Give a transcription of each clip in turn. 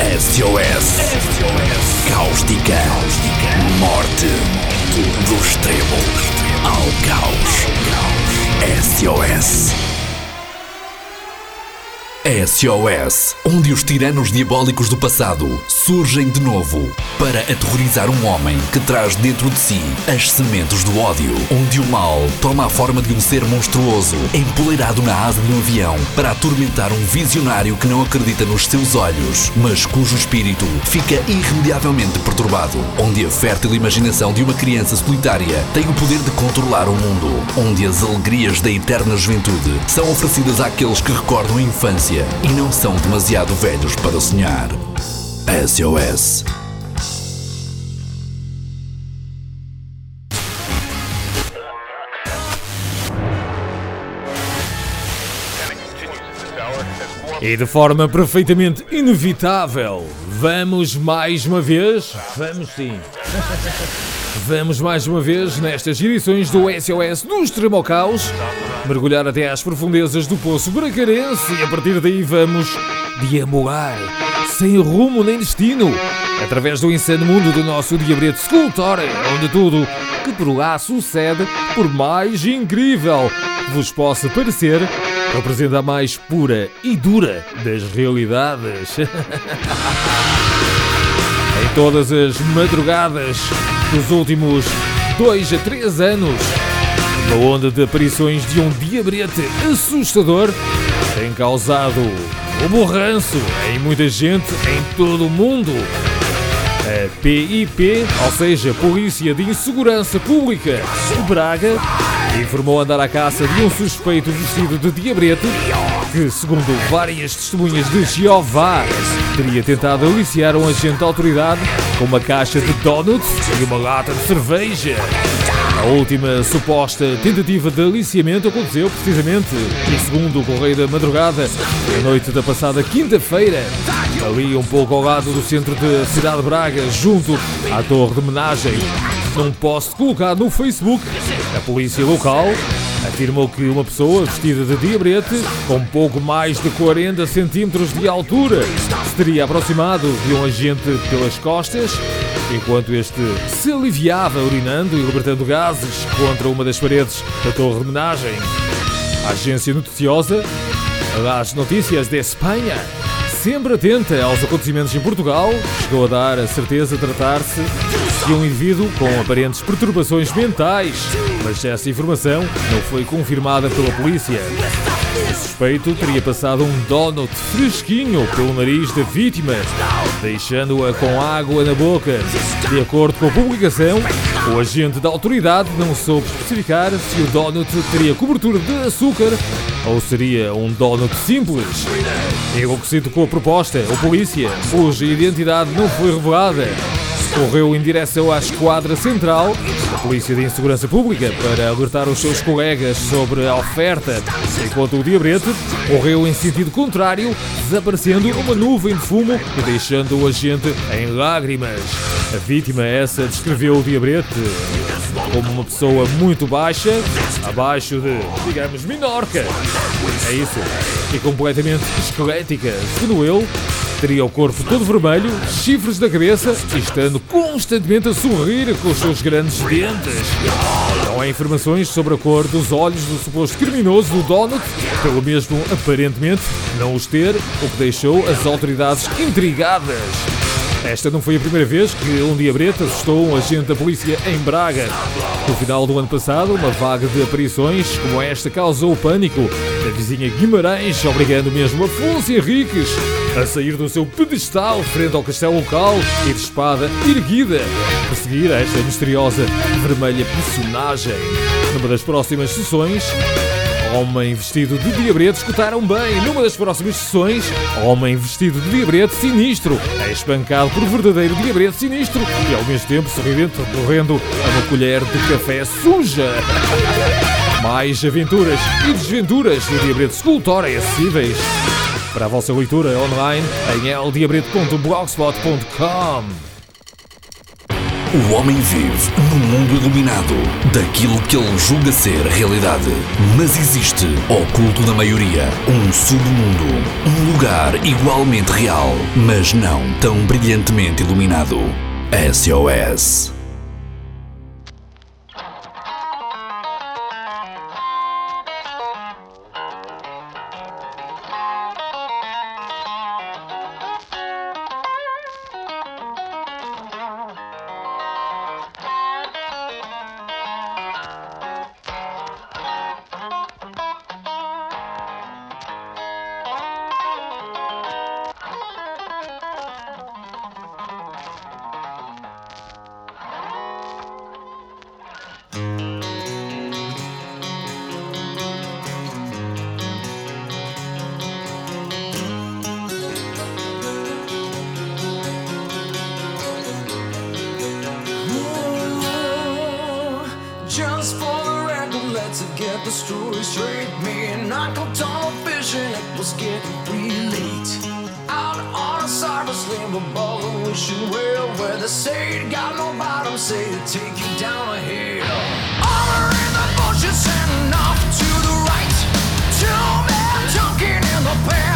SOS. Cáustica. Morte. Do extremo ao caos. SOS. SOS, onde os tiranos diabólicos do passado surgem de novo para aterrorizar um homem que traz dentro de si as sementes do ódio, onde o mal toma a forma de um ser monstruoso empoleirado na asa de um avião para atormentar um visionário que não acredita nos seus olhos, mas cujo espírito fica irremediavelmente perturbado, onde a fértil imaginação de uma criança solitária tem o poder de controlar o mundo, onde as alegrias da eterna juventude são oferecidas àqueles que recordam a infância e não são demasiado velhos para sonhar. SOS. E de forma perfeitamente inevitável, vamos mais uma vez, vamos sim, vamos mais uma vez nestas edições do SOS do Extremo ao Caos, mergulhar até às profundezas do Poço Bracarense e a partir daí vamos deambular, sem rumo nem destino, através do insano mundo do nosso diabrete Sculptor, onde tudo que por lá sucede, por mais incrível vos possa parecer, representa a mais pura e dura das realidades. em todas as madrugadas dos últimos dois a três anos, uma onda de aparições de um diabrete assustador tem causado o borranço em muita gente em todo o mundo. A PIP, ou seja, Polícia de Insegurança Pública de Braga, informou andar à caça de um suspeito vestido de diabrete que, segundo várias testemunhas de Jeová, teria tentado aliciar um agente de autoridade com uma caixa de donuts e uma lata de cerveja. A última suposta tentativa de aliciamento aconteceu precisamente, segundo o Correio da Madrugada, na noite da passada quinta-feira, ali um pouco ao lado do centro de Cidade de Braga, junto à Torre de Homenagem. Num post colocado no Facebook, a polícia local afirmou que uma pessoa vestida de diabrete, com pouco mais de 40 centímetros de altura, se teria aproximado de um agente pelas costas, enquanto este se aliviava urinando e libertando gases contra uma das paredes da torre de homenagem. A agência noticiosa, as notícias de Espanha, sempre atenta aos acontecimentos em Portugal, chegou a dar a certeza de tratar-se de um indivíduo com aparentes perturbações mentais, mas essa informação não foi confirmada pela polícia. O suspeito teria passado um donut fresquinho pelo nariz da vítima, deixando-a com água na boca. De acordo com a publicação, o agente da autoridade não soube especificar se o donut teria cobertura de açúcar ou seria um donut simples. Enlouquecido com a proposta, o polícia, cuja identidade não foi revelada, correu em direção à esquadra central da Polícia de Insegurança Pública para alertar os seus colegas sobre a oferta, enquanto o diabrete correu em sentido contrário, desaparecendo uma nuvem de fumo e deixando o agente em lágrimas. A vítima essa descreveu o diabrete como uma pessoa muito baixa, abaixo de, digamos, Minorca. É isso. E completamente esquelética, segundo ele, teria o corpo todo vermelho, chifres na cabeça e estando constantemente a sorrir com os seus grandes dentes. Não há informações sobre a cor dos olhos do suposto criminoso do Donut, pelo mesmo aparentemente não os ter, o que deixou as autoridades intrigadas. Esta não foi a primeira vez que um diabrete assustou um agente da polícia em Braga. No final do ano passado, uma vaga de aparições como esta causou pânico na vizinha Guimarães, obrigando mesmo Afonso Henriques a sair do seu pedestal frente ao castelo local e de espada erguida, a seguir esta misteriosa vermelha personagem. Numa das próximas sessões, Homem vestido de diabrete escutaram bem. Numa das próximas sessões, homem vestido de diabrete sinistro é espancado por verdadeiro diabrete sinistro e ao mesmo tempo sorridente recorrendo a uma colher de café suja. Mais aventuras e desventuras do diabrete escultória acessíveis para a vossa leitura online em ldiabrete.blogspot.com. O homem vive num mundo iluminado daquilo que ele julga ser realidade. Mas existe, oculto da maioria, um submundo. Um lugar igualmente real, mas não tão brilhantemente iluminado. SOS. Let's get the story straight. Me and Uncle Tom fishing, it was getting real late. Out on a cypress lane, but balling wishing well. Where they say it got no bottom, say to take you down a hill. Armor in the bushes heading off to the right. Two men talking in the pan.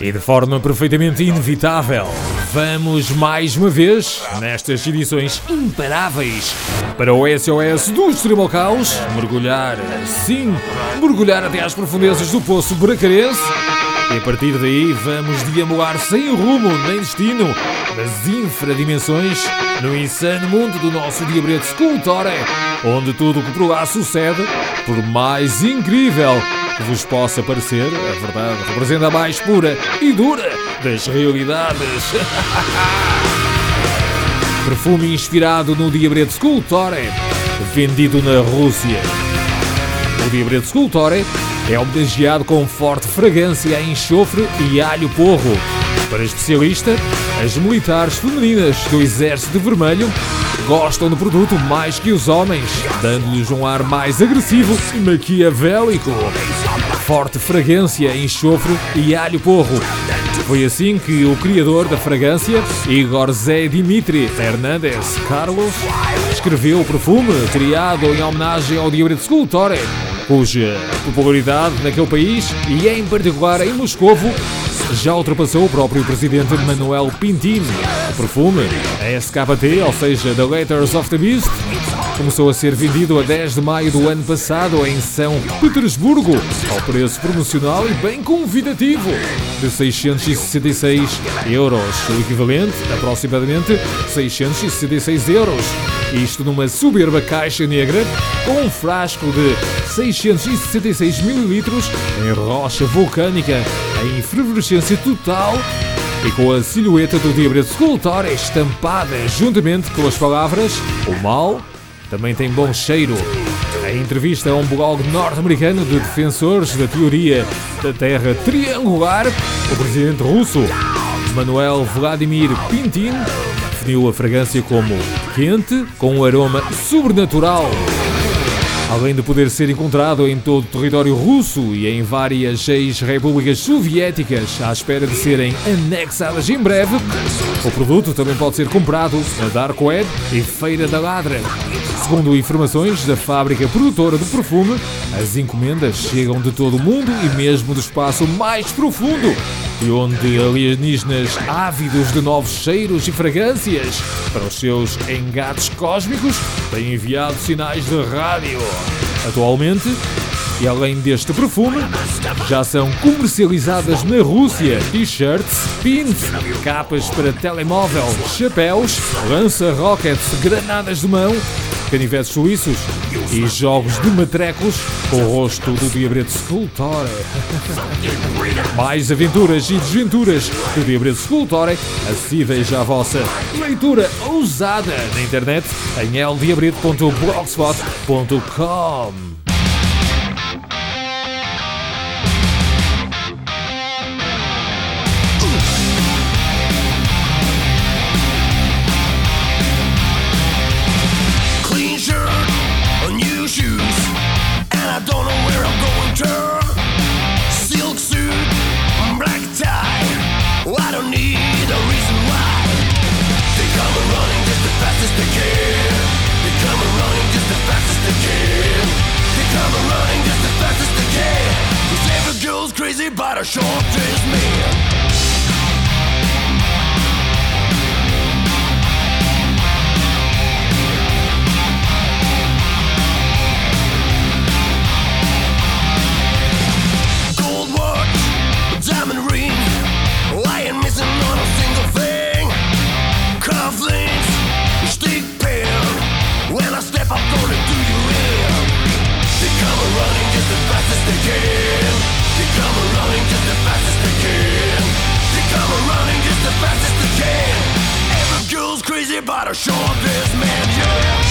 E de forma perfeitamente inevitável, vamos mais uma vez, nestas edições imparáveis, para o SOS do Extremo Caos, mergulhar, sim, mergulhar até às profundezas do Poço Bracarense. E a partir daí vamos deambular sem rumo nem destino das infradimensões no insano mundo do nosso diabrete Scultore, onde tudo o que por lá sucede, por mais incrível que vos possa parecer, a verdade representa a mais pura e dura das realidades. Perfume inspirado no Diabrete Scultore, vendido na Rússia. O Diabrete Scultore é homenageado com forte fragrância em enxofre e alho porro Para especialista, as militares femininas do Exército Vermelho gostam do produto mais que os homens, dando-lhes um ar mais agressivo e maquiavélico. Forte fragrância, enxofre e alho porro. Foi assim que o criador da fragrância, Igor Zé Dimitri Fernandes Carlos, escreveu o perfume criado em homenagem ao Dia de Cuja popularidade naquele país e em particular em Moscovo já ultrapassou o próprio presidente Manuel Pintin. O perfume, a SKT, ou seja, The Letters of the Beast, começou a ser vendido a 10 de maio do ano passado em São Petersburgo, ao preço promocional e bem convidativo de 666 euros, o equivalente aproximadamente 666 euros. Isto numa soberba caixa negra com um frasco de 666 ml em rocha vulcânica em efervescência total e com a silhueta do diabrete Sculptor estampada juntamente com as palavras O mal também tem bom cheiro. Em entrevista a um blog norte-americano de defensores da teoria da Terra triangular, o presidente russo Manuel Vladimir Pintin definiu a fragrância como quente com um aroma sobrenatural. Além de poder ser encontrado em todo o território russo e em várias ex-repúblicas soviéticas à espera de serem anexadas em breve, o produto também pode ser comprado na Dark Web e Feira da Ladra. Segundo informações da fábrica produtora do perfume, as encomendas chegam de todo o mundo e mesmo do espaço mais profundo, e onde alienígenas ávidos de novos cheiros e fragrâncias para os seus engates cósmicos têm enviado sinais de rádio. Atualmente, e além deste perfume, já são comercializadas na Rússia t-shirts, pins, capas para telemóvel, chapéus, lança-rockets, granadas de mão, canivetes suíços e jogos de matrecos com o rosto do Diabrete Sculptore. Mais aventuras e desventuras do Diabrete Sculptore acessíveis à vossa leitura ousada na internet em eldiabrete.blogspot.com. crazy, but I sure is me. Running just as fast as they can. They come running just as fast as they can. Every girl's crazy about a short man, yeah.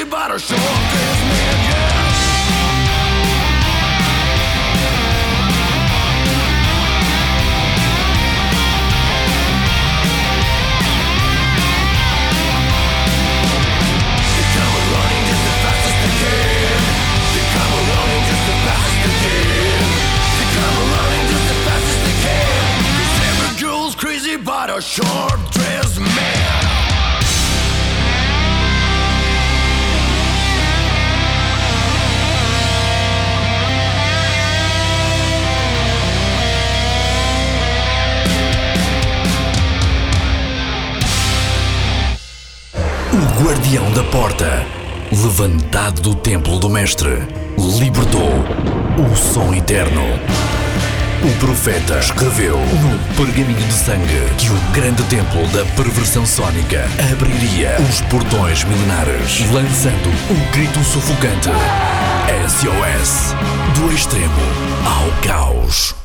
she bought a short guardião da porta, levantado do templo do mestre, libertou o som eterno. O profeta escreveu no pergaminho de sangue que o grande templo da perversão sónica abriria os portões milenares, lançando o grito sufocante SOS do extremo ao caos.